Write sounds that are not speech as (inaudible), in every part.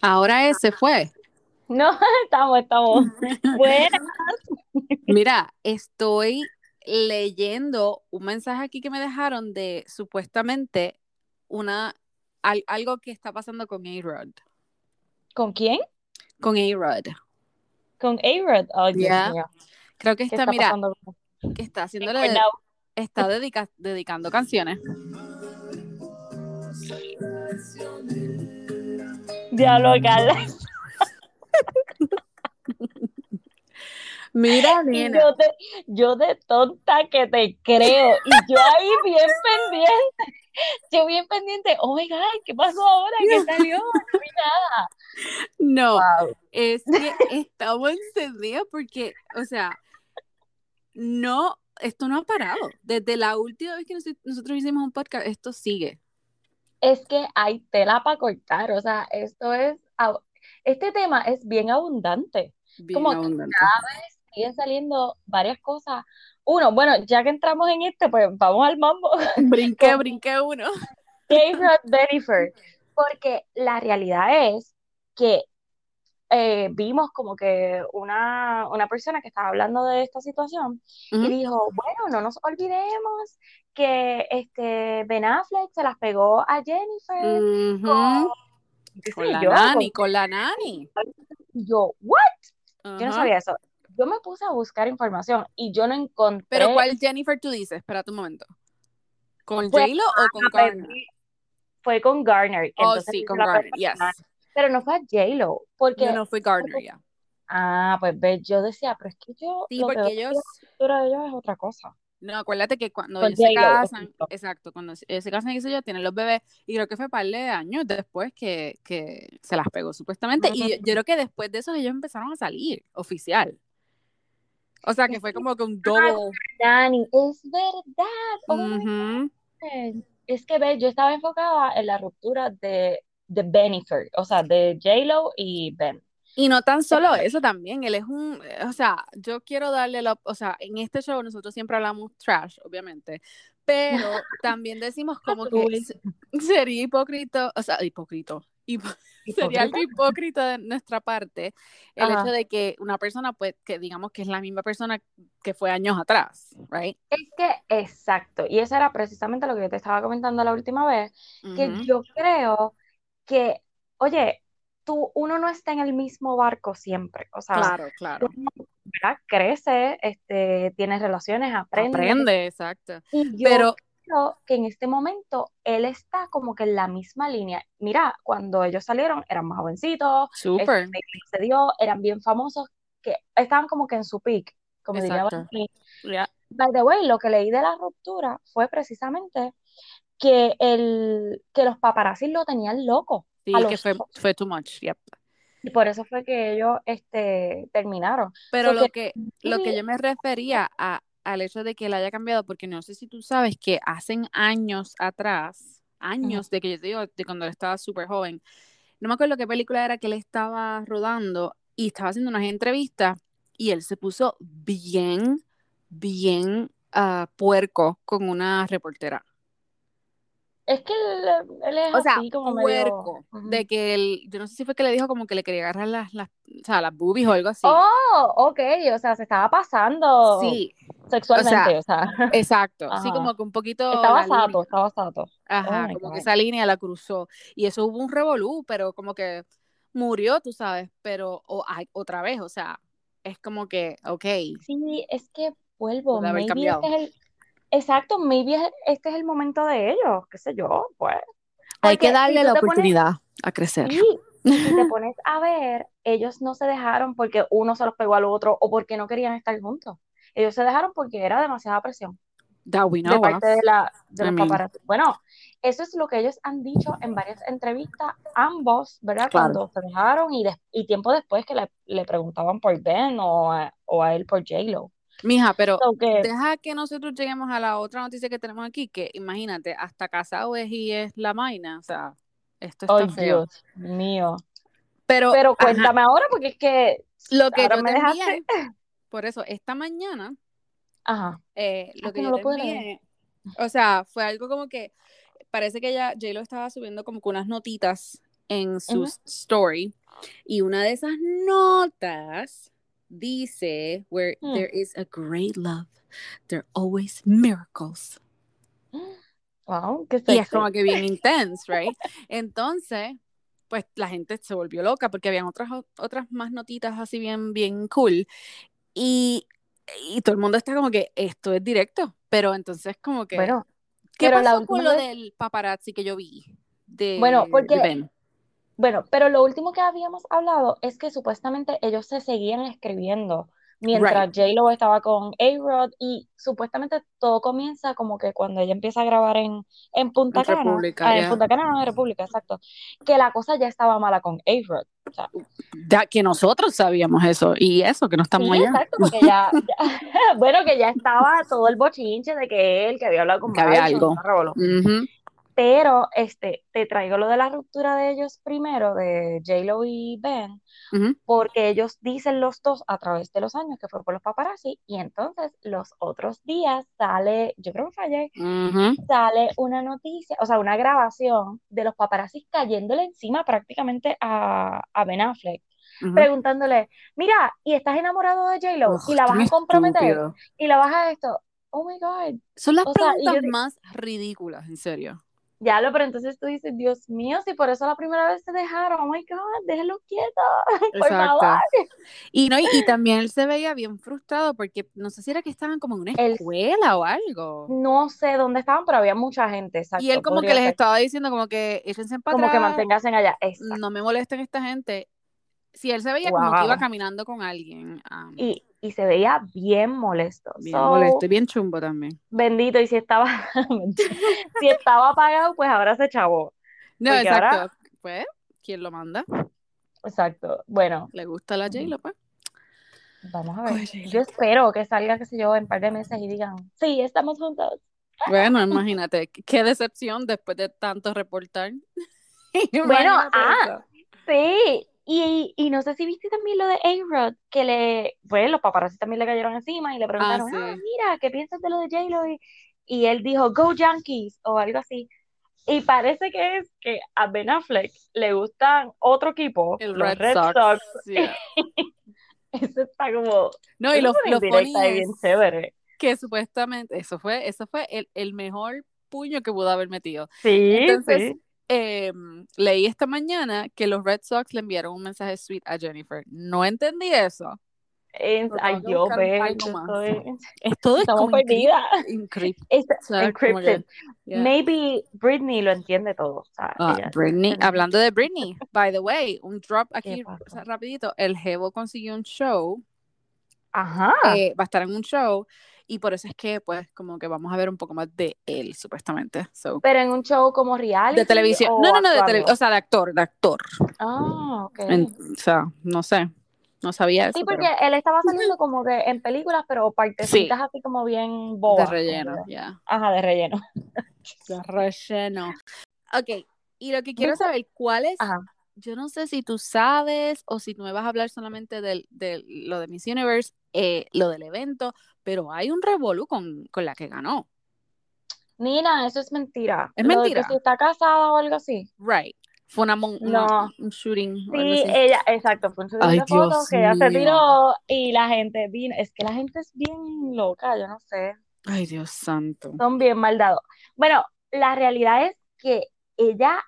Ahora ese fue. No, (laughs) estamos, estamos. Buenas. (laughs) Mira, estoy leyendo un mensaje aquí que me dejaron de supuestamente una al- algo que está pasando con A-Rod. ¿Con quién? Con A-Rod. Con A-Rod. Mío. Creo que ¿Qué está, está mira, pasando? que está haciéndole, está dedica- dedicando canciones. Diablo, Carla. Mira, (laughs) nena. yo de, yo de tonta que te creo. Y yo ahí bien pendiente. Yo bien pendiente. Oh my God, ¿qué pasó ahora? ¿Qué salió? No vi nada. No, Wow. es que estamos encendidas porque, o sea, no, esto no ha parado. Desde la última vez que nos- nosotros hicimos un podcast, esto sigue. Es que hay tela para cortar. O sea, esto es. Este tema es bien abundante. Bien Como que abundante. siguen saliendo varias cosas. Uno, bueno, ya que entramos en este, pues vamos al mambo. (laughs) Brinqué, brinqué uno. Bennifer. (laughs) Porque la realidad es que eh, vimos como que una, una persona que estaba hablando de esta situación y dijo, bueno, no nos olvidemos que este Ben Affleck se las pegó a Jennifer qué Con la yo, nani, con con la nani. y yo, ¿what? Yo no sabía eso. Yo me puse a buscar información y yo no Pero encontré, ¿cuál Jennifer tú dices? Espérate un momento. ¿Con pues, J-Lo o con Garner? fue con Garner, Oh, entonces sí, con Garner, yes. pero no fue a J-Lo, No, porque, no fue Garner, ya. ah, pues ve, yo decía, pero es que yo Sí, lo porque ellos, la cultura de ellos es otra cosa. No, acuérdate que cuando ellos se casan, exacto. cuando se ellos se casan y sé yo, tienen los bebés, y creo que fue par de años después que, que se las pegó supuestamente, y yo, yo creo que después de eso ellos empezaron a salir, oficial. O sea, que fue como que un Ah, double. Dani, es verdad. Oh. God. Es que ve, yo estaba enfocada en la ruptura de, de Bennifer, o sea, de J-Lo y Ben. Y no tan solo eso también, él es un, eh, o sea, yo quiero darle la, o sea, en este show nosotros siempre hablamos trash, obviamente, pero (laughs) también decimos como que sería hipócrita, o sea, hipócrita, hipo- (laughs) sería algo hipócrita de nuestra parte el Ajá. hecho de que una persona, pues, que digamos que es la misma persona que fue años atrás, right? Es que, exacto, y eso era precisamente lo que yo te estaba comentando la última vez, que yo creo que, oye, tú, uno no está en el mismo barco siempre, o sea, Claro, claro. crece, este, tiene relaciones, aprende, Aprende, exacto. y yo Pero, creo que en este momento él está como que en la misma línea. Mira, cuando ellos salieron eran más jovencitos, este, súper, Bailey se dio, eran bien famosos, que estaban como que en su peak, como diría exacto. Valentín. Ya. By the way, lo que leí de la ruptura fue precisamente que, el, que los paparazzis lo tenían loco Sí, a que los fue, fue too much, yep. Y por eso fue que ellos este, terminaron. Pero So lo que que, lo que yo me refería a, al hecho de que él haya cambiado, porque no sé si tú sabes que hacen años atrás, años de que yo te digo, de cuando él estaba súper joven, no me acuerdo qué película era que él estaba rodando y estaba haciendo unas entrevistas y él se puso bien, bien ah, puerco con una reportera. Es que él, él es O sea, así como medio... puerco, Ujú. de que él, yo no sé si fue que le dijo como que le quería agarrar las, las, o sea, las boobies o algo así. Oh, ok, o sea, se estaba pasando Sí, sexualmente, o sea, exacto, (laughs) sí, ajá. como que un poquito Estaba sato, estaba sato. Oh Ajá, my como que God. esa línea la cruzó. Y eso hubo un revolú, pero como que murió, tú sabes, pero o, ay, otra vez, o sea, es como que, ok, Sí, es que vuelvo, maybe este es el, exacto, maybe es- este es el momento de ellos, qué sé yo, pues. Hay que Porque darle la pones, oportunidad a crecer. sí, si te (laughs) pones a ver, ellos no se dejaron porque uno se los pegó al otro o porque no querían estar juntos. Ellos se dejaron porque era demasiada presión That we de know parte de la, de los paparazzi. Bueno, eso es lo que ellos han dicho en varias entrevistas, ambos, ¿verdad? claro. Cuando se dejaron y, y tiempo después que le, le preguntaban por Ben o a, o a él por J-Lo. Mija, pero que, deja que nosotros lleguemos a la otra noticia que tenemos aquí, que imagínate, hasta casado es y es la vaina, o sea, esto está ay feo. Dios mío. Pero, Pero ajá, cuéntame ahora porque es que lo que ahora yo me te dejaste. envié, (laughs) por eso, esta mañana, Ajá, eh, lo es que que no yo lo te puedo leer. envié, o sea, fue algo como que parece que ella, J-Lo estaba subiendo como que unas notitas en su Ujú. story y una de esas notas dice, where Hmm. there is a great love, there are always miracles. Wow, qué Y es como que bien intense, right? Entonces, pues la gente se volvió loca porque habían otras, otras más notitas así bien, bien cool. Y, y todo el mundo está como que esto es directo. Pero entonces como que, Bueno, ¿qué pero la pasó con última lo del paparazzi que yo vi? De, Bueno, porque- de? Bueno, pero lo último que habíamos hablado es que supuestamente ellos se seguían escribiendo mientras J-Lo estaba con A-Rod y supuestamente todo comienza como que cuando ella empieza a grabar en, en Punta Cana, República, ah, en. Punta Cana, no, en República, exacto, que la cosa ya estaba mala con A-Rod. O sea, que nosotros sabíamos eso y eso, que no estamos sí, allá. exacto, porque ya, ya- (laughs) bueno, que ya estaba todo el bochinche de que él, que había hablado con Que había algo. Pero este, te traigo lo de la ruptura de ellos primero, de J-Lo y Ben, porque ellos dicen los dos a través de los años que fue por los paparazzi, y entonces los otros días sale, yo creo que fue ayer, Ujú. sale una noticia, o sea, una grabación de los paparazzi cayéndole encima prácticamente a, a Ben Affleck, preguntándole, mira, ¿y estás enamorado de J-Lo? ¿Y la vas a comprometer? estúpido. ¿Y la vas a esto? Oh my God. Son las O sea, y yo preguntas más ridículas, en serio. Ya lo, pero entonces tú dices, Dios mío, si por eso la primera vez se dejaron, oh my God, déjenlo quieto, (laughs) por Exacto. favor. Y, no, y, y también él se veía bien frustrado porque no sé si era que estaban como en una Él- escuela o algo. No sé dónde estaban, pero había mucha gente, exacto. y él como que les estaba diciendo como que échense para Como que manténganse allá. Exacto. no me molesten esta gente. Si él se veía como que iba caminando con alguien, um, Y, y se veía bien molesto. bien So, molesto y bien chumbo también. Bendito, y si estaba, (laughs) si estaba apagado, pues ahora se chavó. No, Porque ahora- exacto. Pues, ¿quién lo manda? Exacto. Bueno, ¿Le gusta la J-Lo, pues? vamos a ver. Yo espero que salga, qué sé yo, en un par de meses y digan, sí, estamos juntos. Bueno, imagínate, qué decepción después de tanto reportar. (laughs) Bueno, ah, eso. Sí, y, y no sé si viste también lo de A-Rod, que le, pues los paparazzi también le cayeron encima y le preguntaron, sí. ah, mira, ¿qué piensas de lo de J-Lo? Y, y él dijo, Go Yankees, o algo así. Y parece que es que a Ben Affleck le gustan otro equipo, El los Red Red Sox. Sox. yeah. (laughs) Eso está como, No, y eso lo, bien chévere. que supuestamente eso fue, eso fue el, el mejor puño que pudo haber metido. Sí, Entonces, sí. Eh, leí esta mañana que los Red Sox le enviaron un mensaje sweet a Jennifer. No entendí eso. Es- ay, yo, ve, estoy, Es todo (laughs) es estamos perdidas. encrypt- encrypted. yeah. Maybe Britney lo entiende todo. Ah, Britney, hablando de Britney, by the way, un drop aquí rapidito. El Jevo consiguió un show, Ajá. eh, va a estar en un show y por eso es que pues como que vamos a ver un poco más de él supuestamente. So, Pero en un show como reality de televisión. No, no, no, de televisión, o sea, de actor, de actor. Ah, ok. En- o sea, no sé, no sabía eso, Sí, pero porque él estaba saliendo como que en películas, pero partecitas así como bien de bobas. como relleno, ya. Ajá, de relleno. De relleno. Ok, y lo que quiero saber, ¿cuál es? Ajá. Yo no sé si tú sabes o si tú me vas a hablar solamente del, de lo de Miss Universe, eh, lo del evento, pero hay un revolú con, con la que ganó. Nina, eso es mentira. ¿Es Lo de mentira? que si está casada o algo así. Right. Fue una, mon- No. una- un shooting. algo Sí, así. ella, exacto, fue un subidón Ay, de fotos Dios que ella se tiró y la gente vino. Es que la gente es bien loca, yo no sé. Ay, Dios santo. Son bien maldados. Bueno, la realidad es que ella,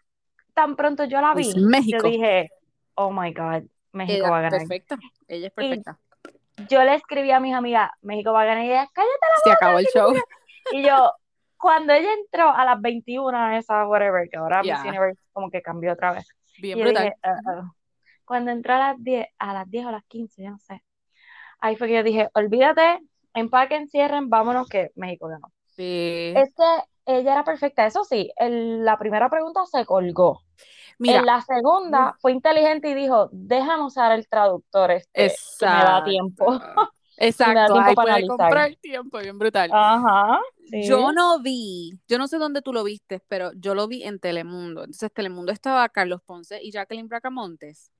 tan pronto yo la vi, México. yo dije, oh my God, México Ella, va a ganar. perfecta. Ella es perfecta. Yo le escribí a mis amigas, México va a ganar, y ellas, cállate. Se acabó el show. Y yo, cuando ella entró a las 21, esa whatever, que ahora. Miss Universe como que cambió otra vez. Bien Y brutal. dije, "Ah, ah". Cuando entró a las 10, a las 10 o a las 15, yo no sé. Ahí fue que yo dije, olvídate, empaquen, cierren, vámonos que México ganó. Sí. Es que ella era perfecta. Eso sí, la primera pregunta se colgó. Mira, En la segunda fue inteligente y dijo, déjame usar el traductor este, que me da exacto. tiempo. (laughs) Exacto, tiempo ahí para puede comprar tiempo, bien brutal. Ajá. sí. Yo no vi, yo no sé dónde tú lo viste, pero yo lo vi en Telemundo. Entonces, Telemundo estaba Carlos Ponce y Jacqueline Bracamontes.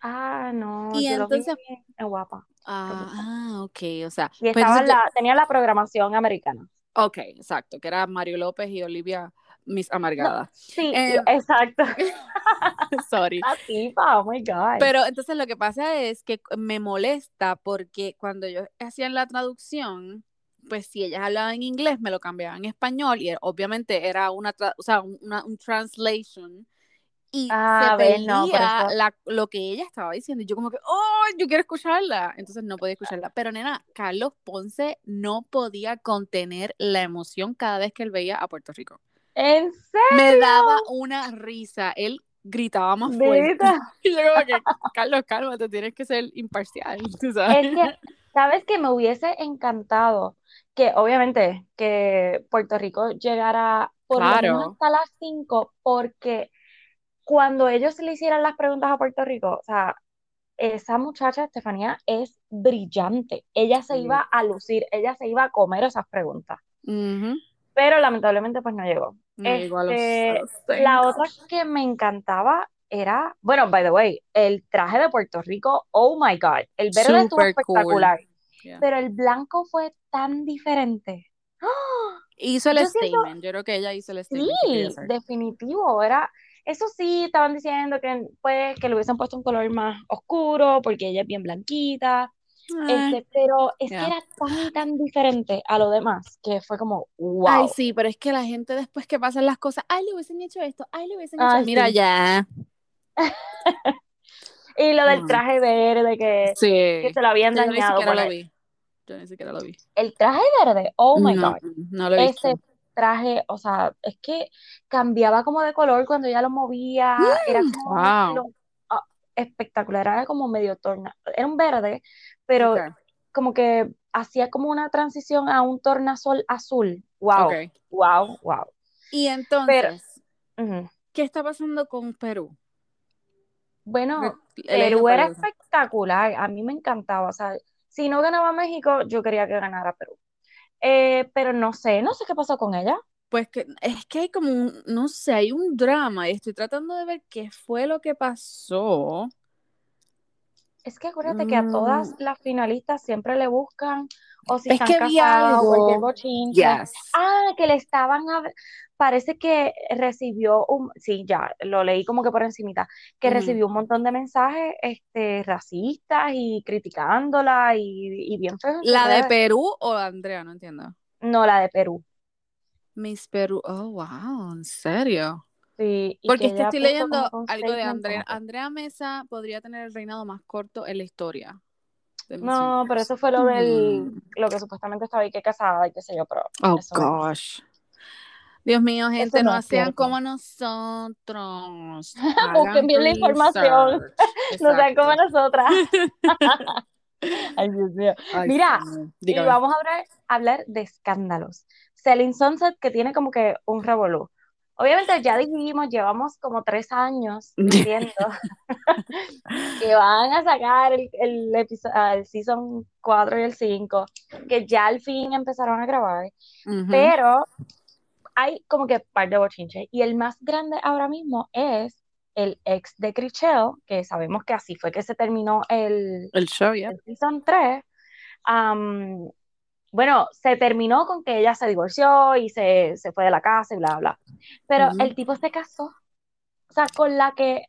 Ah, no, Y yo lo vi entonces- en guapa. Ah, ah, ok, o sea, Y pues estaba yo- tenía la programación americana. ok, exacto, que era Mario López y Olivia Miss Amargada. sí, Eh, exacto. (laughs) Sorry. La tipa, oh my God. Pero entonces lo que pasa es que me molesta porque cuando ellos hacían la traducción, pues si ellas hablaban en inglés, me lo cambiaban en español y obviamente era una, o sea, una, un translation y Ah, se ves, no, la- lo que ella estaba diciendo y yo como que, oh, yo quiero escucharla, entonces no podía escucharla. Pero nena, Carlos Ponce no podía contener la emoción cada vez que él veía a Puerto Rico. ¿En Me serio? daba una risa, él gritaba más fuerte. (laughs) Y yo como que, Carlos, cálmate, tienes que ser imparcial, (laughs) tú sabes. Es que, ¿sabes que Me hubiese encantado que, obviamente, que Puerto Rico llegara por lo menos Claro. hasta las 5, porque cuando ellos le hicieran las preguntas a Puerto Rico, o sea, esa muchacha, Estefanía, es brillante. Ella se iba a lucir, ella se iba a comer esas preguntas. Ujú. Pero lamentablemente, pues no llegó. Los- Este, los La 30. otra que me encantaba era, bueno, by the way, el traje de Puerto Rico, oh my God, el verde estuvo cool. espectacular, Yeah. pero el blanco fue tan diferente. (gasps) Hizo el yo siento- statement, yo creo que ella hizo el statement Sí, definitivo, era, eso sí, estaban diciendo que pues que le hubiesen puesto un color más oscuro porque ella es bien blanquita, este, pero es Yeah. que era tan tan diferente a lo demás que fue como, wow. Ay, sí, pero es que la gente después que pasan las cosas, ay, le hubiesen hecho esto, ay, le hubiesen hecho Ay, Mira sí. ya. (laughs) Y lo del Mm. traje verde que, Sí. que se lo habían Yo dañado por lo vi. Yo ni siquiera lo vi. el traje verde, oh my no, God. no lo. Ese traje, o sea, es que cambiaba como de color cuando ella lo movía, era como wow. lo- ah, espectacular, era como medio torna, era un verde, pero como que hacía como una transición a un tornasol azul. Wow, wow, wow. Y entonces. ¿qué está pasando con Perú? Bueno, El Perú era Perú. espectacular, a mí me encantaba, o sea, si no ganaba México, yo quería que ganara Perú. Eh, pero no sé, no sé qué pasó con ella. Pues que es que hay como un, no sé, hay un drama y estoy tratando de ver qué fue lo que pasó. Es que acuérdate que a todas Mm, las finalistas siempre le buscan o si es están que casadas o cualquier algo. bochinche. Yes. Ah, que le estaban a... Parece que recibió un... Sí, ya, lo leí como que por encimita, que recibió un montón de mensajes este, racistas y criticándola y, y bien feos ¿La de. Perú o Andrea? No entiendo. No, la de Perú. Miss Perú. Oh, wow, ¿en serio? Sí, y Porque que es que estoy puso leyendo algo de Andrea. Andrea Mesa podría tener el reinado más corto en la historia No, pero eso fue lo del... Mm. Lo que supuestamente estaba ahí que casada y qué sé yo, pero Oh, no, gosh. Dios mío, eso gente, no no es sean cierto. como nosotros. (laughs) Busquen bien la información. (laughs) No sean como nosotras. (laughs) Ay, Dios mío. Ay, Mira, y vamos a hablar, hablar de escándalos. Selling Sunset, que tiene como que un revolú. Obviamente ya dijimos, llevamos como tres años (laughs) diciendo (laughs) que van a sacar el, el, el season 4 y el 5, que ya al fin empezaron a grabar, pero hay como que par de bochinches. Y el más grande ahora mismo es el ex de Chriselle, que sabemos que así fue que se terminó el, El show, ya. el season 3, am, bueno, se terminó con que ella se divorció y se, se fue de la casa y bla, bla. Pero Ujú. el tipo se casó, o sea, con la que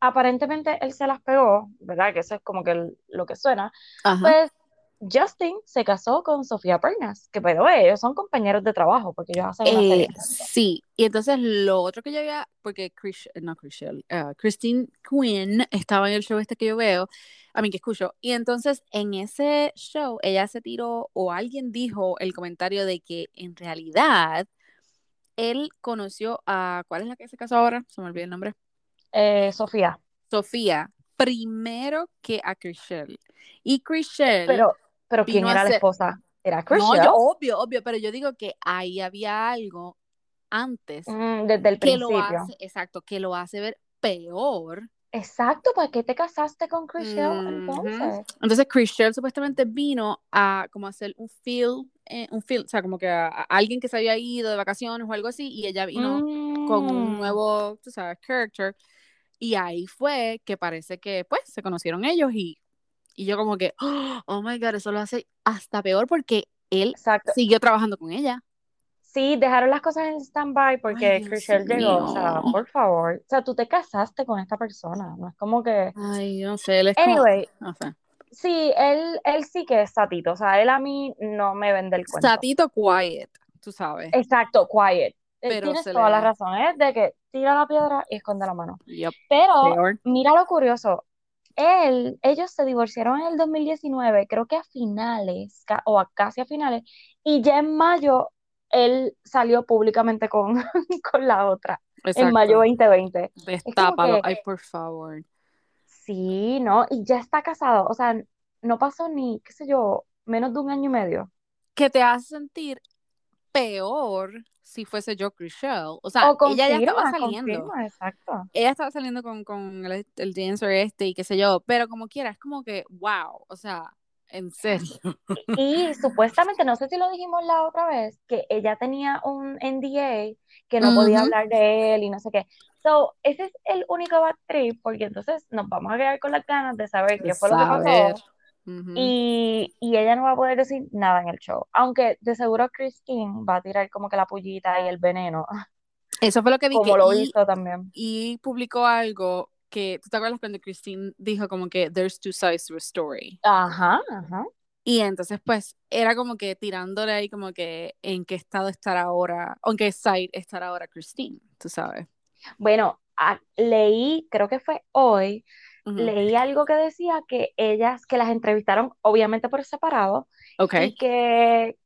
aparentemente él se las pegó, ¿verdad? Que eso es como que el- lo que suena. Ajá. Pues Justin se casó con Sofía Pernas, que pero ellos son compañeros de trabajo porque ellos hacen una Eh, sí, y entonces lo otro que yo había, porque Chris, no Chriselle, ah, Christine Quinn estaba en el show este que yo veo, a mí que escucho, y entonces en ese show ella se tiró o alguien dijo el comentario de que en realidad él conoció a, ¿cuál es la que se casó ahora? Se me olvidó el nombre. Eh, Sofía, Sofía, primero que a Chriselle. Y Chriselle pero, pero ¿quién era la esposa? Era no, Chriselle, yo, obvio, obvio, pero yo digo que ahí había algo antes Mm, desde el que lo principio. hace, exacto, que lo hace ver peor. Exacto, ¿para qué te casaste con Chriselle Ujú. entonces? Entonces Chriselle supuestamente vino a como hacer un feel, eh, un feel, o sea, como que a, a alguien que se había ido de vacaciones o algo así, y ella vino con un Mm, nuevo, tú sabes, character, y ahí fue que parece que, pues, se conocieron ellos y, y yo como que, (gasps) oh my God, eso lo hace hasta peor porque él exacto. siguió trabajando con ella. Sí, dejaron las cosas en stand-by porque Chriselle llegó. O sea, por favor. O sea, tú te casaste con esta persona. No es como que. Ay, no sé, él es como, Anyway, no sé. sí, él, él sí que es satito. O sea, él a mí no me vende el cuento. Satito quiet, tú sabes. Exacto, quiet. Eh, Pero Tienes toda le- la razón, es de que tira la piedra y esconde la mano. Yep, Pero peor. mira lo curioso. Él, ellos se divorciaron en el 2019, creo que a finales, o a casi a finales, y ya en mayo él salió públicamente con, (laughs) con la otra, en mayo Exacto. 2020. Destápalo. que- Ay, por favor. Sí, ¿no? Y ya está casado, o sea, no pasó ni, qué sé yo, menos de un año y medio. Que te hace sentir peor si fuese yo Chriselle. O sea, O ella ya estaba saliendo. confirma, exacto. Ella estaba saliendo con, con el, el dancer este y qué sé yo. Pero como quiera, es como que, wow. O sea, en serio. Y supuestamente, no sé si lo dijimos la otra vez, que ella tenía un NDA que no podía Ujú. hablar de él y no sé qué. So, ese es el único bad trip, porque entonces nos vamos a quedar con las ganas de saber qué fue lo que Saber. pasó. Ujú. Y, y ella no va a poder decir nada en el show. Aunque de seguro Christine va a tirar como que la pullita y el veneno, Eso fue lo que vi como que lo y, hizo también. y publicó algo que, ¿tú te acuerdas cuando Christine dijo como que there's two sides to a story? Ajá, ajá. Y entonces pues era como que tirándole ahí como que en qué estado estará ahora, o en qué side estará ahora Christine, tú sabes. Bueno, a- leí, creo que fue hoy, leí algo que decía que ellas, que las entrevistaron obviamente por separado Ok. y que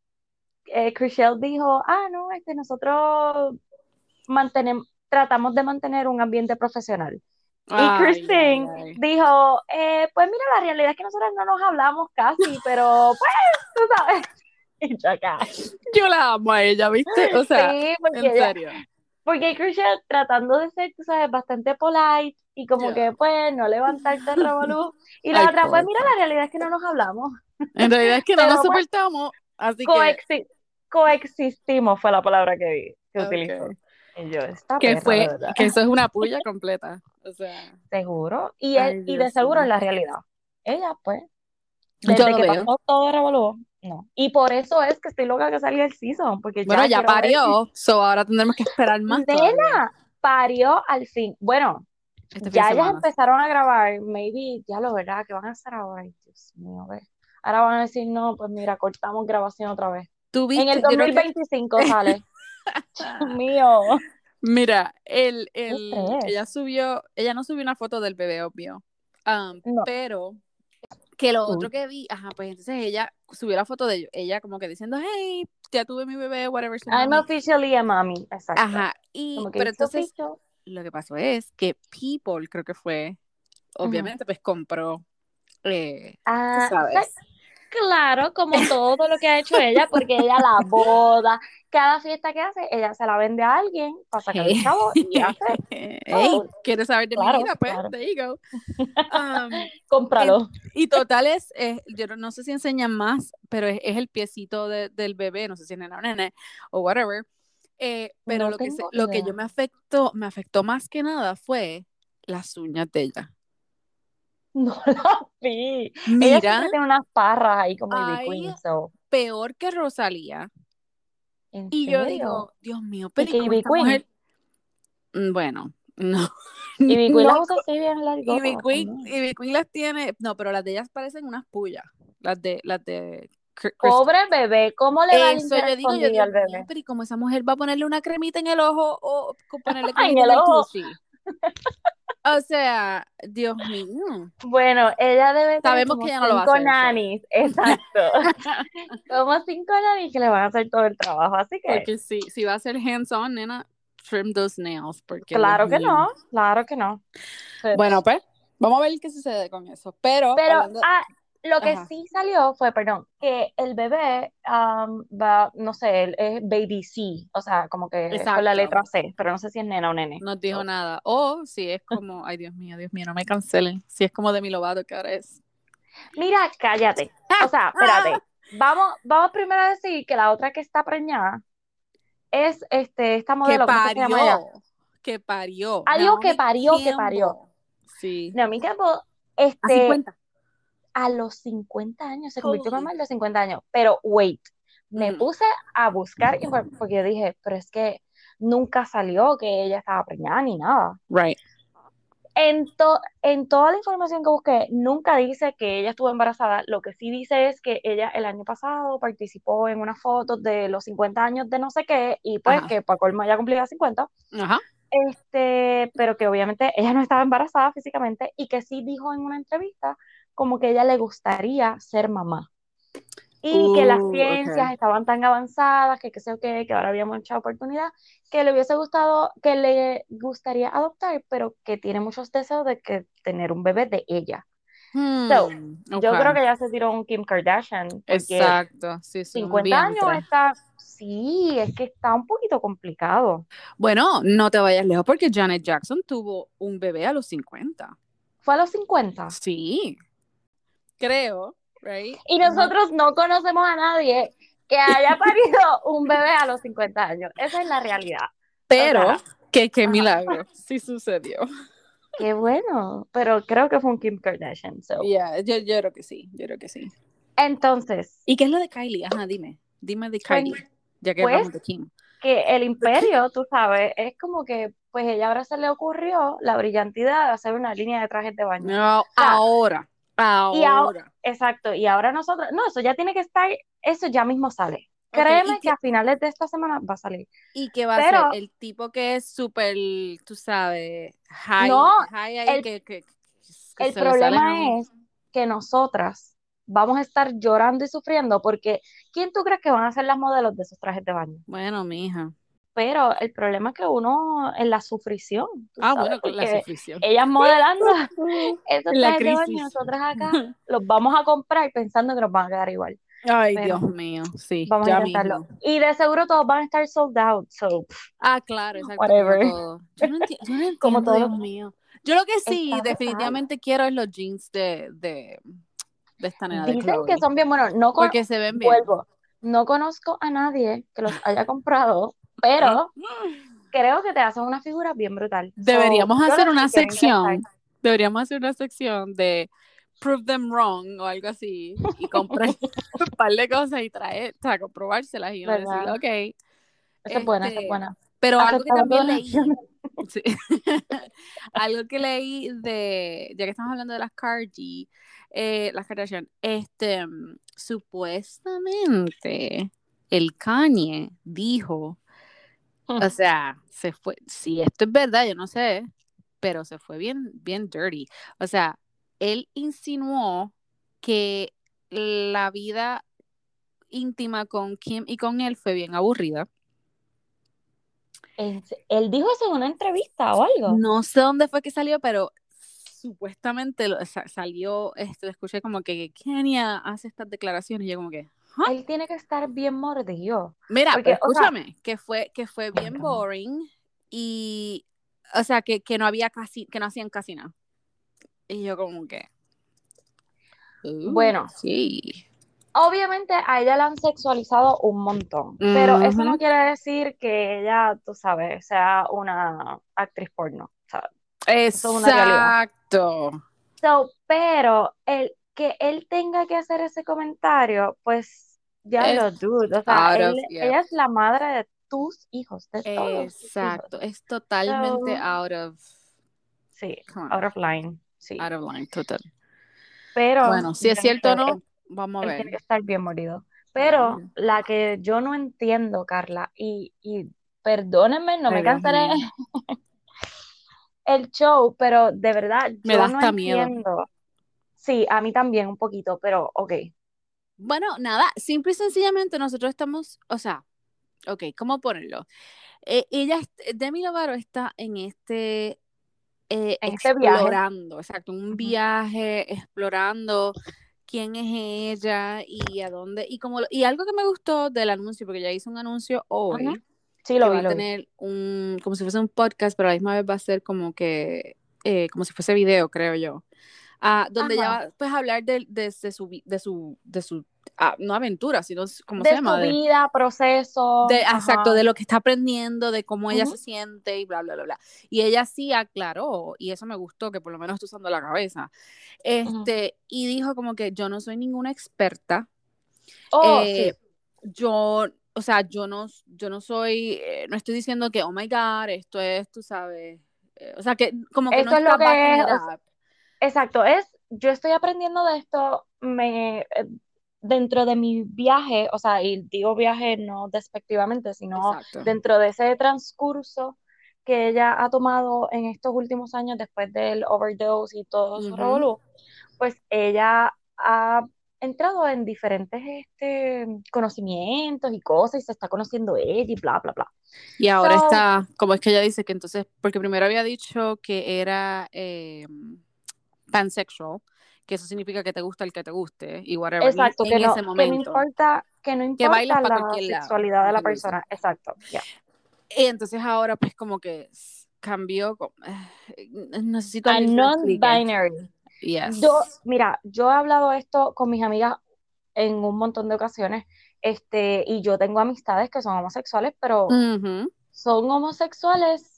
eh, Chriselle dijo, ah, no, este, nosotros mantenemos, tratamos de mantener un ambiente profesional. Y Christine ay, ay. dijo, eh, pues mira, la realidad es que nosotros no nos hablamos casi, pero pues, tú sabes. (laughs) Y yo acá. Yo la amo a ella, ¿viste? O sea, Sí, porque en ella, serio. porque Chriselle tratando de ser, tú sabes, bastante polite y como Ya. que pues no levantarte el (laughs) revolú. Y la Ay, otra, pues mira, la realidad es que no nos hablamos. En realidad es que no (laughs) nos pues, soportamos, así que, Coexi- coexistimos fue la palabra que, vi, que Ok. utilizó. Y yo, esta que perra, fue, que eso es una puya completa. O sea, Seguro. Y, Ay, él- y de Dios seguro mío. es la realidad. Ella, pues, Yo desde lo que veo. pasó todo el revolú, no. Y por eso es que estoy loca que salga el season, porque Bueno, ya ver- parió, so ahora tendremos que esperar más. Nena, parió al fin. Bueno, Este ya ellas empezaron a grabar, maybe, ya lo verdad, que van a hacer ahora. Dios mío, ve. Ahora van a decir, no, pues mira, cortamos grabación otra vez. ¿Tú En viste? el Yo creo que- 2025 sale. (laughs) Dios mío. Mira, el, el, ella subió, ella no subió una foto del bebé, obvio. Um, No. Pero que lo otro que vi, ajá, pues entonces ella subió la foto de ella como que diciendo, hey, ya tuve mi bebé, whatever. I'm mami". officially a mommy. Exacto. Ajá, y pero entonces lo que pasó es que People, creo que fue, obviamente, pues compró, eh, Ah, tú sabes. Claro, como todo lo que ha hecho ella, porque ella la boda, cada fiesta que hace, ella se la vende a alguien para sacar el chavo y (laughs) hace, Hey, ¿quieres saber de Claro, mi vida? Pues, claro. there you go. (laughs) Um, cómpralo. y total es, eh, yo no- sé si enseñan más, pero es, es el piecito de- del bebé, no sé si es nena o nene o whatever. Eh, pero No lo que, se- lo que yo me afectó, me afectó más que nada fue las uñas de ella. (laughs) No la vi. Ella Mira, siempre tiene unas parras ahí como Ay, Queen, so, peor que Rosalía. ¿En Y yo digo, Dios mío, ¿Y pero ¿y Ivy mujer? Mm, Bueno, (laughs) no. Ivy Queen No, las usa así bien largotas Ivy Queen, también. Ivy Queen las tiene, no, pero las de ellas parecen unas pullas, las de, las de. Pobre bebé, ¿cómo le va a Eso yo digo, yo Dios al bebé? pero ¿y cómo esa mujer va a ponerle una cremita en el ojo o ponerle (laughs) En cremita el en el ojo. (laughs) O sea, Dios mío. Bueno, ella debe tener Sabemos como que no lo va a cinco hacer, so. nannies, exacto. (laughs) Como cinco nannies que le van a hacer todo el trabajo, así que Porque si, si va a ser hands-on, nena, trim those nails, porque claro que no, claro que no. Pero, Bueno, pues, vamos a ver qué sucede con eso. Pero, pero, hablando- ah, lo que Ajá. sí salió fue, perdón, que el bebé um, va, no sé, es baby C, o sea, como que con la Exacto. letra C, pero no sé si es nena o nene. no dijo nada. O si es como, ay Dios mío, Dios mío, no me cancelen. Si es como de mi Lovato, que ahora es. Mira, cállate. O sea, espérate. (laughs) Vamos, vamos primero a decir que la otra que está preñada es este, esta Que modelo, ¿cómo que se llama ella? parió. Que parió. Digo que parió, que parió. Sí. Naomi Campbell, A este, 50. A los 50 años, se convirtió en mamá a los 50 años. Pero, wait, me puse a buscar, porque yo dije, pero es que nunca salió que ella estaba preñada ni nada. Right. En, to- en toda la información que busqué, nunca dice que ella estuvo embarazada. Lo que sí dice es que ella el año pasado participó en unas fotos de los 50 años de no sé qué, y pues Ajá. que para colmo ya cumplía 50. Ajá. Este, pero que obviamente ella no estaba embarazada físicamente y que sí dijo en una entrevista como que ella le gustaría ser mamá. Y que las Uh, ciencias okay. estaban tan avanzadas, que qué sé yo qué, que ahora había mucha oportunidad, que le hubiese gustado, que le gustaría adoptar, pero que tiene muchos deseos de que tener un bebé de ella. So, Hmm, Yo creo que ya se tiró un Kim Kardashian, Exacto. Sí, sí, un 50 años está, sí, es que está un poquito complicado. Bueno, no te vayas lejos porque Janet Jackson tuvo un bebé a los 50. Fue a los 50. Sí. Creo, right? Y No- nosotros no conocemos a nadie que haya (laughs) parido un bebé a los 50 años. Esa es la realidad. pero sea, que qué milagro. Sí sucedió. Qué bueno, pero creo que fue un Kim Kardashian. so. Yeah, yo, yo creo que sí, yo creo que sí. Entonces, ¿Y qué es lo de Kylie? Ajá, dime. Dime de Pues- Kylie, ya que pues, hablamos de Kim. que el imperio, tú sabes, es como que, pues ella ahora se le ocurrió la brillante idea de hacer una línea de trajes de baño. No, sea, ahora, y ahora- ahora. Exacto, y ahora nosotros, no, eso ya tiene que estar, eso ya mismo sale. Créeme ¿y que a finales de esta semana va a salir. ¿Y qué va a ser? El tipo que es súper, tú sabes, high, No, high ahí el- que, que- que El problema es que nosotras vamos a estar llorando y sufriendo porque ¿quién tú crees que van a ser las modelos de esos trajes de baño? Bueno, mija. Pero el problema es que uno en la sufrición, Ah, sabes, bueno, con la sufrición. ellas modelando (laughs) (laughs) esos la crisis. nosotras acá (laughs) los vamos a comprar pensando que nos van a quedar igual. Ay, Pero Dios mío, sí, Vamos ya a intentarlo. mismo. Y de seguro todos van a estar sold out, so Ah, claro, exacto. Whatever. Como todo. Yo no, enti- yo no entiendo, Como todo. Dios mío. Yo lo que sí, Está definitivamente quiero es los jeans de, de, de esta nena dicen que son bien buenos. No con- Porque se ven bien. vuelvo, no conozco a nadie que los haya comprado, pero creo que te hacen una figura bien brutal. Deberíamos hacer una sección. Deberíamos hacer una sección de prove them wrong o algo así. Y comprar (laughs) un par de cosas y traer, o sea, comprobárselas y decir, ok. Esa es buena, Este, es buena. Pero algo que también leí. Sí. (laughs) Algo que leí de, ya que estamos hablando de las Kardashian, eh, las Kardashian, este, mm, supuestamente el Kanye dijo, o (laughs) sea, se fue, si esto es verdad, yo no sé, pero se fue bien, bien dirty. O sea, él insinuó que la vida íntima con Kim y con él fue bien aburrida. Él dijo eso en una entrevista o algo. No sé dónde fue que salió, pero supuestamente lo- salió, este, escuché como que Kenia hace estas declaraciones y yo como que, Él tiene que estar bien mordido. Mira, Porque, pero o sea- escúchame, que fue, que fue bien boring y, o sea, que, que no había casi, que no hacían casi nada. Y yo como que, uh, Bueno. sí. Obviamente a ella la han sexualizado un montón, pero eso no quiere decir que ella, tú sabes, sea una actriz porno. o sea, Eso es una. Exacto. So, pero el que él tenga que hacer ese comentario, pues ya Es lo dude. O sea, of- yeah. ella es la madre de tus hijos, de todos hijos. Exacto. Es totalmente So- out of, Sí, out of line. Sí. out of line, total. Pero Bueno, si es cierto o no, él- vamos a ver. tiene que estar bien morido. Pero la que yo no entiendo, Carla, y, y perdónenme, no me Ay, cansaré (laughs) el show, pero de verdad Me yo da no hasta miedo. Sí, a mí también un poquito, pero ok. Bueno, nada, simple y sencillamente nosotros estamos, o sea, ok, ¿cómo ponerlo? Eh, ella, est- Demi Lovato está en este, eh, este viaje. explorando, exacto, un viaje, explorando quién es ella y a dónde, y como, y algo que me gustó del anuncio, porque ya hizo un anuncio hoy. Sí, que lo va vi, a lo vi. tener un, como si fuese un podcast, pero a la misma vez va a ser como que, eh, como si fuese video, creo yo. Ah, donde ella Ajá. va pues, a hablar de, de, de su, de su, de su ah, no aventura, sino, ¿cómo De se llama? su De, vida, proceso. de- exacto, de lo que está aprendiendo, de cómo ella se siente y bla, bla, bla, bla. Y ella sí aclaró, y eso me gustó, que por lo menos está usando la cabeza. Este, y dijo como que yo no soy ninguna experta, Oh, eh, sí. yo, o sea, yo no, yo no soy, eh, no estoy diciendo que, oh my God, esto es, tú sabes, eh, o sea, que como que Esto no es lo que es, o. Exacto, es, yo estoy aprendiendo de esto, me, eh, dentro de mi viaje, o sea, y digo viaje no despectivamente, sino Exacto. dentro de ese transcurso que ella ha tomado en estos últimos años después del overdose y todo su revolú, pues ella ha entrado en diferentes este, conocimientos y cosas y se está conociendo ella y bla, bla, bla. Y ahora So- está, como es que ella dice que entonces, porque primero había dicho que era eh, pansexual, que eso significa que te gusta el que te guste y whatever, Exacto, en que no, ese que no momento. importa, que no Que importa pa' la cualquier lado, sexualidad de la persona. Exacto, ya. Y entonces ahora pues como que cambió, eh, necesito A que non-binary. Yes. Yo, mira, yo he hablado esto con mis amigas en un montón de ocasiones, este, y yo tengo amistades que son homosexuales, pero Ujú. son homosexuales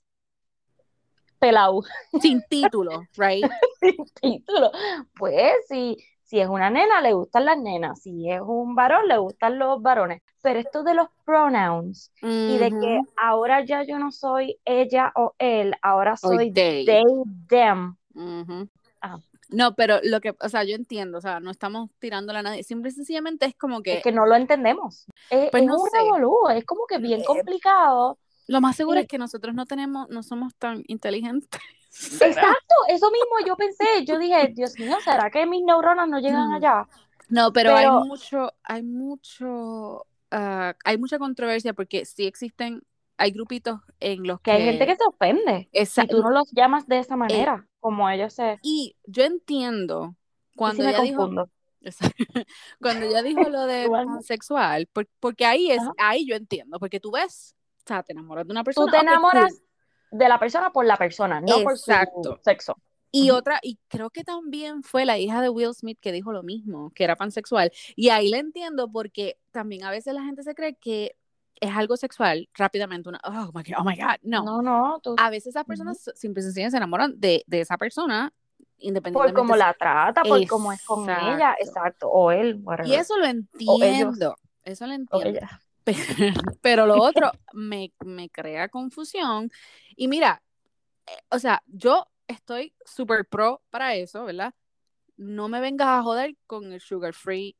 pelados, Sin título, right? (laughs) sin título. Pues si, si es una nena, le gustan las nenas, si es un varón, le gustan los varones. Pero esto de los pronouns y de que ahora ya yo no soy ella o él, ahora soy they. they, them. Ajá. No, pero lo que, o sea, yo entiendo, o sea, no estamos tirándola a nadie, simple y sencillamente es como que Es que no lo entendemos. Es, Pues es no un sé. revolú, es como que bien complicado. Lo más seguro es que nosotros no tenemos, no somos tan inteligentes. ¿Será? (laughs) Exacto, eso mismo yo pensé. Yo dije, Dios mío, ¿será que mis neuronas no llegan allá? No, pero, hay Pero- mucho, hay mucho, ah, hay mucha controversia porque sí existen, hay grupitos en los Que hay gente que se ofende Esa- si tú no los llamas de esa manera, como ellos se... y yo entiendo cuando me ella dijo, (laughs) cuando ella dijo lo de (laughs) por- porque ahí es, Ajá. ahí yo entiendo, porque tú ves, o sea, te enamoras de una Tú persona, te ok, cool. enamoras de la persona por la persona, no por su Exacto. sexo. Y otra, y creo que también fue la hija de Will Smith que dijo lo mismo, que era pansexual. Y ahí le entiendo porque también a veces la gente se cree que es algo sexual rápidamente. Una, oh my God, oh my God. No. No, no, tú... A veces esas personas simple y sencillamente se enamoran de, de esa persona Por independientemente. cómo si- la trata, por cómo es con ella, Exacto. exacto, o él, whatever, Y eso lo entiendo. Eso lo entiendo. Pero, (laughs) pero lo otro me, me crea confusión. Y mira, eh, o sea, yo estoy súper pro para eso, ¿verdad? No me vengas a joder con el sugar free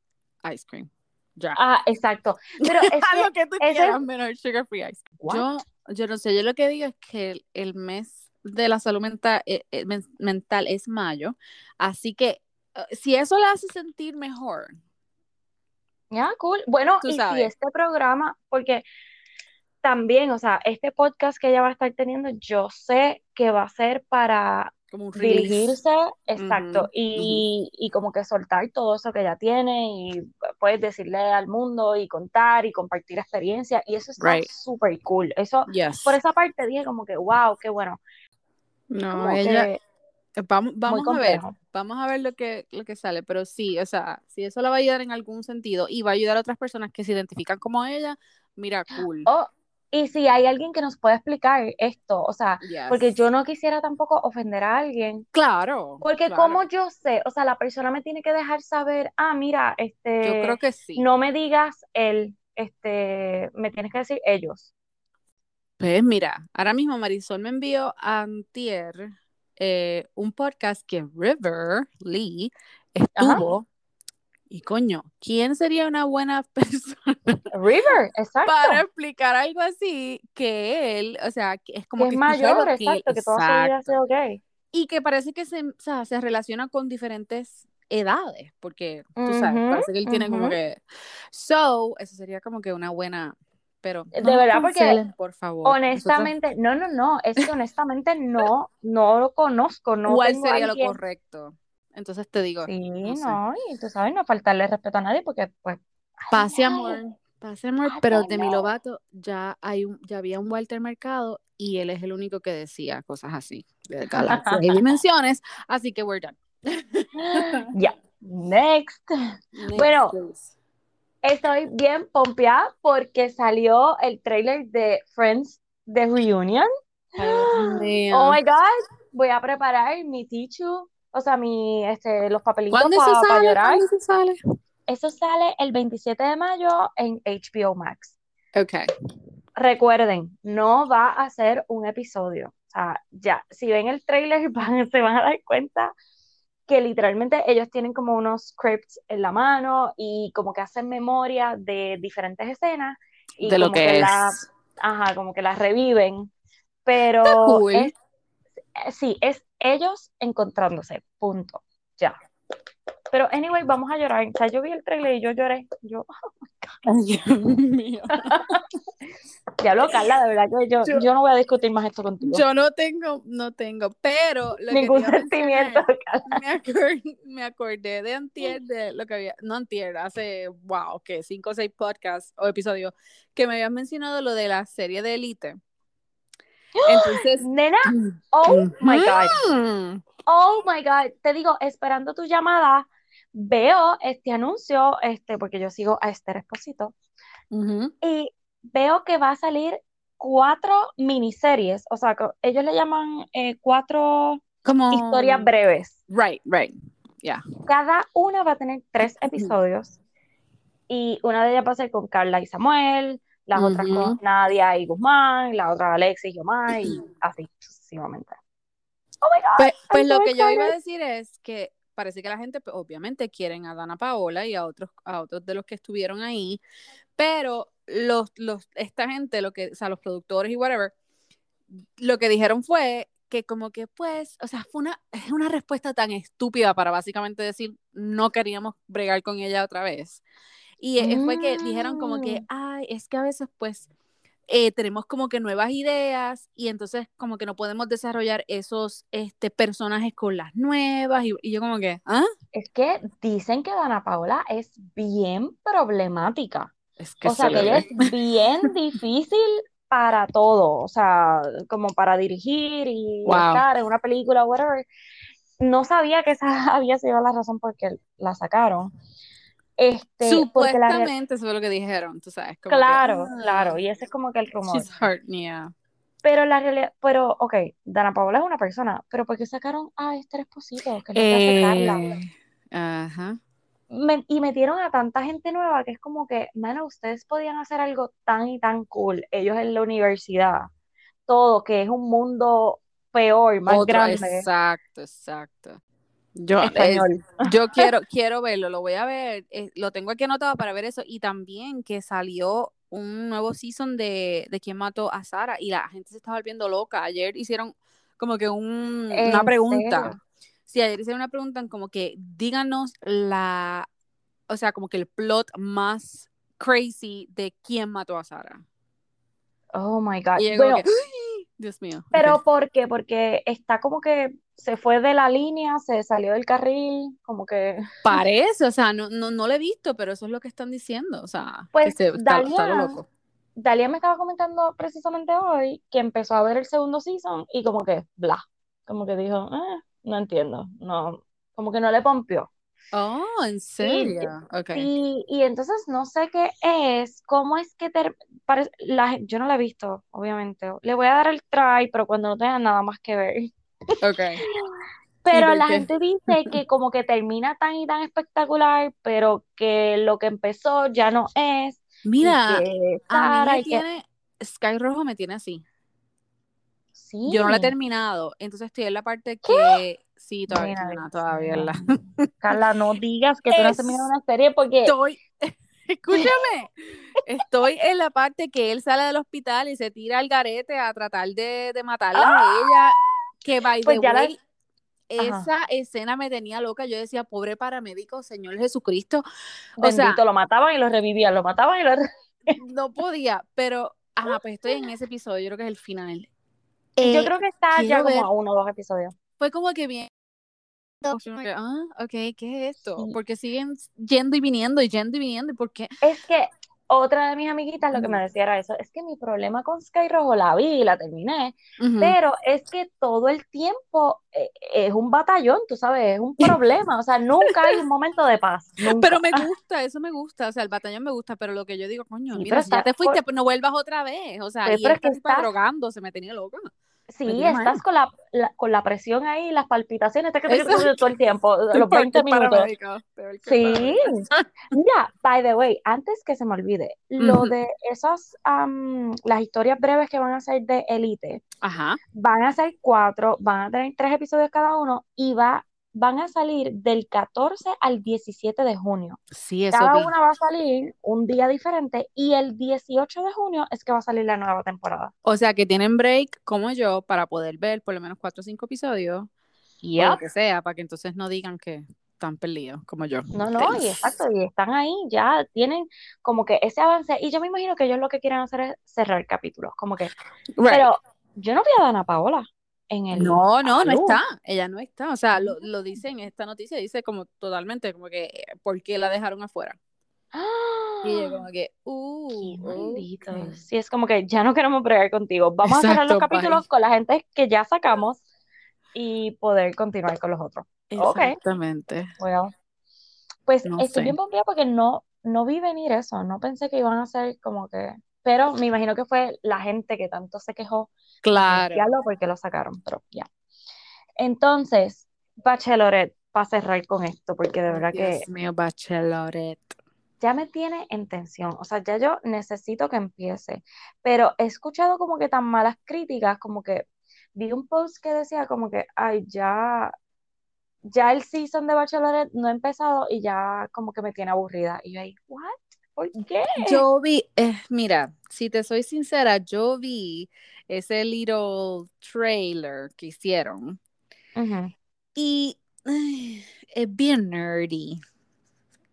ice cream. Ya. Ah, exacto. Pero (laughs) es que lo que tú ese- quieras menos el sugar free ice cream. What? Yo, yo no sé, yo lo que digo es que el, el mes de la salud mental, eh, eh, men- mental es mayo, así que si eso le hace sentir mejor, Ya, cool. Bueno, Tú y si este programa, porque también, o sea, este podcast que ella va a estar teniendo, yo sé que va a ser para como un release. dirigirse, exacto, y, y como que soltar todo eso que ella tiene y puedes decirle al mundo y contar y compartir experiencias, y eso está Right. súper cool. Eso, Yes. por esa parte dije como que, wow, qué bueno. No, Como ella, Vamos, vamos a ver. Vamos a ver lo que, lo que sale, pero sí, o sea, si eso la va a ayudar en algún sentido y va a ayudar a otras personas que se identifican como ella, mira, cool. Oh, y si hay alguien que nos pueda explicar esto, o sea, Yes. porque yo no quisiera tampoco ofender a alguien. Claro, Porque claro. como yo sé, o sea, la persona me tiene que dejar saber, ah, mira, este, Yo creo que sí. no me digas él, este, me tienes que decir ellos. Pues mira, ahora mismo Marisol me envió antier eh, un podcast que River Lee estuvo. Y coño, ¿quién sería una buena (laughs) persona River, exacto. para explicar algo así que él, o sea, que es como que es que escuchar mayor, que exacto, que toda su gay. y que parece que se, o sea, se relaciona con diferentes edades, porque tú sabes, Ujú, parece que él tiene como ujú. que, so, eso sería como que una buena, pero De no verdad, porque por favor. Nosotros- Honestamente, no, no, no, es que honestamente (laughs) no, no lo conozco, no ¿cuál sería alguien- lo correcto? Entonces te digo, Sí, no sé. no, y tú sabes, no faltarle respeto a nadie porque, pues, pase ay, amor, pase amor, I pero de mi know. Lovato ya hay un, ya había un Walter Mercado y él es el único que decía cosas así, de (laughs) galaxias y dimensiones, así que we're done. Ya, (laughs) next. Next, Bueno, please. Estoy bien pompeada porque salió el trailer de Friends The Reunion. (gasps) Oh my God, voy a preparar mi tichu, o sea, mi, este, los papelitos ¿Cuándo eso para llorar. ¿Cuándo eso sale? eso sale el 27 de mayo en HBO Max. Ok. Recuerden, no va a ser un episodio. O sea, ya, si ven el trailer (laughs) van, se van a dar cuenta que literalmente ellos tienen como unos scripts en la mano y como que hacen memoria de diferentes escenas y De lo como que es. la, ajá, como que las reviven, pero cool. es- eh, sí, es ellos encontrándose, punto, ya. Pero anyway, vamos a llorar. O sea, yo vi el trailer y yo lloré. Yo, Ay, Dios mío. (laughs) ya lo Carla, de verdad que yo, Yo- yo no voy a discutir más esto contigo. Yo no tengo, no tengo, pero lo Ningún que sentimiento, (laughs) mencionar, Carla. me, acor- me acordé de antier de lo que había, no antier, hace, wow, que cinco o seis podcasts o episodios, que me habías mencionado lo de la serie de Elite. Entonces, Nena, oh my God. Ujú. Oh my God, te digo, esperando tu llamada, veo este anuncio, este, porque yo sigo a Esther Esposito, Ujú. y veo que va a salir cuatro miniseries, o sea, ellos le llaman eh, cuatro Como historias breves. Right, right. Yeah. Cada una va a tener tres episodios, y una de ellas va a ser con Carla y Samuel, las otras con. Nadia y Guzmán, la otra Alexis y Omar, y así sucesivamente. Oh my God, Pues, pues lo que yo iba a decir es que parece que la gente pues, obviamente quieren a Dana Paola y a otros, a otros de los que estuvieron ahí, pero los, los, esta gente, lo que, o sea, los productores y whatever, lo que dijeron fue que como que pues, o sea, fue una, es una respuesta tan estúpida para básicamente decir no queríamos bregar con ella otra vez. Y eh, fue que dijeron como que, Mm. ay, es que a veces pues eh, tenemos como que nuevas ideas y entonces como que no podemos desarrollar esos este, personajes con las nuevas y, y yo como que, ¿ah? Es que dicen que Dana Paola es bien problemática. Es que O sea, se que ella es (laughs) bien difícil para todo. O sea, como para dirigir y Wow. estar en una película, whatever. No sabía que esa (laughs) había sido la razón por que la sacaron. Este, la Supuestamente eso fue lo que dijeron, tú sabes. Como Claro, que, claro. ah, Y ese es como que el rumor. she's hurt, yeah. Pero la realidad, pero, ok, Dana Paola es una persona, pero ¿por qué sacaron a Esther Esposito? Que es. Eh, ajá. me- y metieron a tanta gente nueva que es como que, mano, ustedes podían hacer algo tan y tan cool, ellos en la universidad, todo, que es un mundo peor, más Otro, grande, exacto, exacto. Yo, (laughs) yo quiero, quiero verlo, lo voy a ver, eh, lo tengo aquí anotado para ver eso, y también que salió un nuevo season de, de quién mató a Sara, y la gente se está volviendo loca. Ayer hicieron como que un- una ¿En pregunta. Sí, ayer hicieron una pregunta como que díganos la, o sea, como que el plot más crazy de quién mató a Sara. Oh my God. (gasps) Dios mío. pero ok. ¿por qué? Porque está como que se fue de la línea, se salió del carril, como que, (laughs) Parece, o sea, no, no, no lo he visto, pero eso es lo que están diciendo, o sea, que pues se, está, loco. Dalia me estaba comentando precisamente hoy que empezó a ver el segundo season y como que, bla, como que dijo, "Eh, no entiendo, no, como que no le pompió. Oh, ¿en Y, serio? Ok. y, y entonces no sé qué es, cómo es que ter- pare- la, yo no la he visto, obviamente. Le voy a dar el try, pero cuando no tenga nada más que ver. Ok. Pero la gente dice que como que termina tan y tan espectacular, pero que lo que empezó ya no es. Mira, que a mí me que tiene, Sky Rojo me tiene así. sí. Yo no la he terminado, entonces estoy en la parte que, sí, todavía, nena, Dios todavía la... (laughs) Carla, no digas que tú no has terminado una serie porque Estoy, (laughs) escúchame, (laughs) estoy en la parte que él sale del hospital y se tira al garete a tratar de, de matarla a ella, que by Pues the la- way, esa escena me tenía loca, yo decía, pobre paramédico, Señor Jesucristo, o sea, bendito, lo mataban y lo revivían, lo mataban y lo re- no podía, pero, ajá, pues estoy en ese episodio, yo creo que es el final. Yo Eh, creo que está ya como a uno o dos episodios. fue como que bien. Ah, ok, ¿qué es esto? Sí. Porque siguen yendo y viniendo y yendo y viniendo, ¿y por qué? Es que otra de mis amiguitas lo que me decía era eso, es que mi problema con Sky Rojo la vi y la terminé, pero es que todo el tiempo eh, es un batallón, tú sabes, es un problema, o sea, nunca hay un momento de paz, nunca. (laughs) Pero me (laughs) gusta, eso me gusta, o sea, el batallón me gusta, pero lo que yo digo, coño, mira, pero si ya te fuiste, pues no vuelvas otra vez, o sea, Pues, y pero es que tipa está- drogándose, me tenía loca. Sí, estás con la, la- con la presión ahí, las palpitaciones, te que todo el tiempo, (laughs) los Peor 20 que minutos. Sí. (laughs) Mira, by the way, antes que se me olvide, lo de esas, am, las historias breves que van a ser de Elite, Ajá. van a ser cuatro, van a tener tres episodios cada uno y va, van a salir del 14 al 17 de junio. Sí, eso Cada vi. una va a salir un día diferente y el 18 de junio es que va a salir la nueva temporada. O sea, que tienen break como yo para poder ver por lo menos cuatro o cinco episodios o lo que sea, para que entonces no digan que están perdidos como yo. No, no, y (laughs) exacto, y están ahí, ya tienen como que ese avance, y yo me imagino que ellos lo que quieren hacer es cerrar capítulos, como que, Right. pero yo no vi a Dana Paola en el No, no, no está. Ella no está. O sea, lo, lo dice en esta noticia, dice como totalmente, como que, eh, ¿por qué la dejaron afuera? Y ella como (gasps) que, uh, malditos. ok. Sí, es como que ya no queremos bregar contigo. Vamos a cerrar los capítulos bye. con la gente que ya sacamos y poder continuar con los otros. Exactamente. Well, pues No estoy sé. bien porque no, no vi venir eso. No pensé que iban a ser como que. Pero me imagino que fue la gente que tanto se quejó. Claro. Porque lo sacaron, pero ya. Entonces, Bachelorette, para cerrar con esto, porque de verdad que Dios mío, Bachelorette. ya me tiene en tensión. O sea, ya yo necesito que empiece. Pero he escuchado como que tan malas críticas, como que vi un post que decía como que, ay, ya, ya el season de Bachelorette no ha empezado y ya como que me tiene aburrida. Y yo ahí, ¿what? ¿Por qué? Yo vi, eh, mira, si te soy sincera, yo vi ese little trailer que hicieron y ay, es bien nerdy.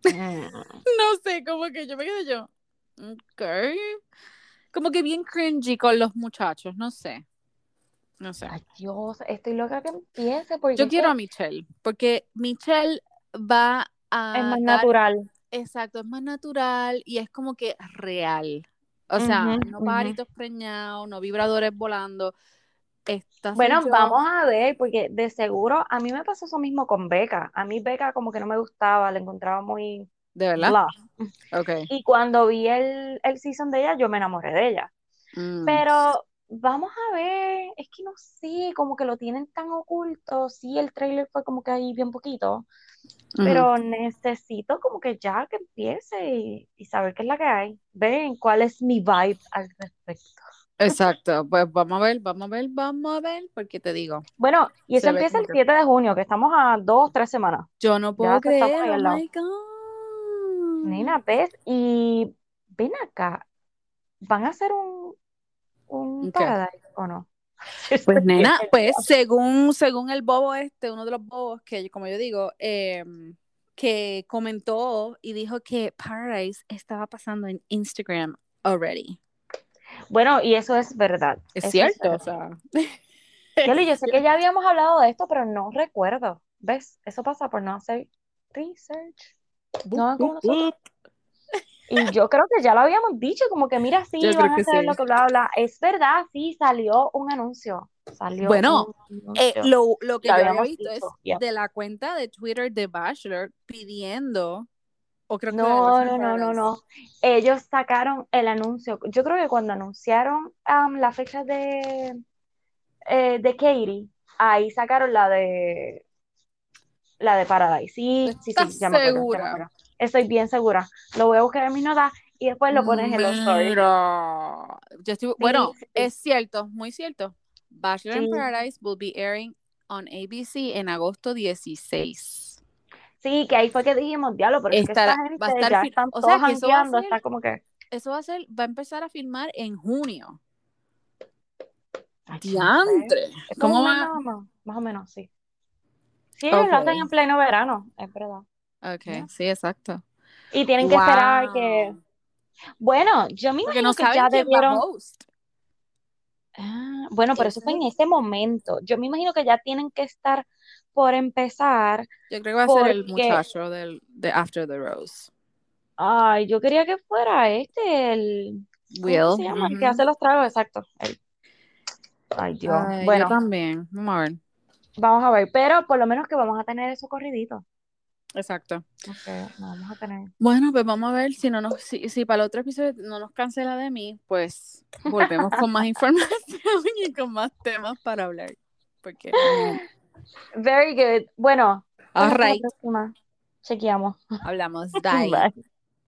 Mm. (laughs) No sé, como que yo me quedé yo, ok. Como que bien cringy con los muchachos, no sé. No sé. Ay, Dios, estoy loca que empiece porque Yo quiero que a Michelle, porque Michelle va a es más dar- natural. Exacto, es más natural y es como que real. O sea, no pajaritos preñados, no vibradores volando. Esta Bueno, yo. vamos a ver, porque de seguro a mí me pasó eso mismo con Beca. A mí Beca como que no me gustaba, la encontraba muy ¿De verdad? blah. Ok. Y cuando vi el, el season de ella, yo me enamoré de ella. Mm. Pero vamos a ver, es que no sé, como que lo tienen tan oculto. Sí, el trailer fue como que ahí bien poquito, pero necesito como que ya que empiece y, y saber qué es la que hay. Ven, cuál es mi vibe al respecto. Exacto, pues vamos a ver, vamos a ver, vamos a ver, porque te digo, Bueno, y eso empieza el que- 7 de junio, que estamos a dos, tres semanas. yo no puedo Ya creer, oh my God. Nena, ¿ves? Y ven acá, ¿van a hacer un, un. Paradise o no? (laughs) Pues nena, pues según, según el bobo este, uno de los bobos que, como yo digo, eh, que comentó y dijo que Paradise estaba pasando en Instagram already. Bueno, y eso es verdad. Es eso cierto, o verdad. sea. Yoli, yo sé que (laughs) ya habíamos hablado de esto, pero no recuerdo. ¿Ves? Eso pasa por no hacer research. No, como nosotros. Y yo creo que ya lo habíamos dicho, como que mira, sí, Yo van a hacer sí. lo que bla, bla. Es verdad, sí, salió un anuncio. Salió Bueno, un Eh, lo, lo que Lo yo había habíamos visto es de la cuenta de Twitter de Bachelor pidiendo, o creo que de No, no, no, no, no. Ellos sacaron el anuncio. Yo creo que cuando anunciaron am, la fecha de, eh, de Katie, ahí sacaron la de la de Paradise. Sí, sí, ¿Estás sí, ya me acuerdo, segura? Estoy bien segura. Lo voy a buscar en mis notas y después lo pones en los stories. Mira, yo estoy- bueno, sí. es cierto, muy cierto. Bachelor in Sí. Paradise will be airing on ABC en agosto 16. Sí, que ahí fue que dijimos, diablo, pero es que Estará- esta gente va a estar ya fil- están o todos sea, que eso va a ser- está como que... Eso va a ser, va a empezar a filmar en junio. Ay, Diantre. Es ¿Cómo va? nada más, más o menos, sí. Sí, lo hacen en pleno verano, es verdad. Ok, sí, exacto. Y tienen que esperar Wow. que... Bueno, yo me imagino no que ya debieron... Ah, bueno, pero eso fue en es- ese momento. Yo me imagino que ya tienen que estar por empezar. Yo creo que va a ser el muchacho del, de After the Rose. Ay, yo quería que fuera este, el... ¿Cómo Will. se llama? El que hace los tragos, exacto. Ay, Dios. Ay, Bueno, Yo también. Vamos a ver. vamos a ver, pero por lo menos que vamos a tener eso corridito. Exacto. Ok, vamos a tener. Bueno, pues vamos a ver si no nos, si, si para el otro episodio no nos cancela de mí, pues volvemos con más (laughs) información y con más temas para hablar. Porque Very good. Bueno, All hasta la right. próxima. Chequeamos. hablamos. (laughs) Bye. Bye.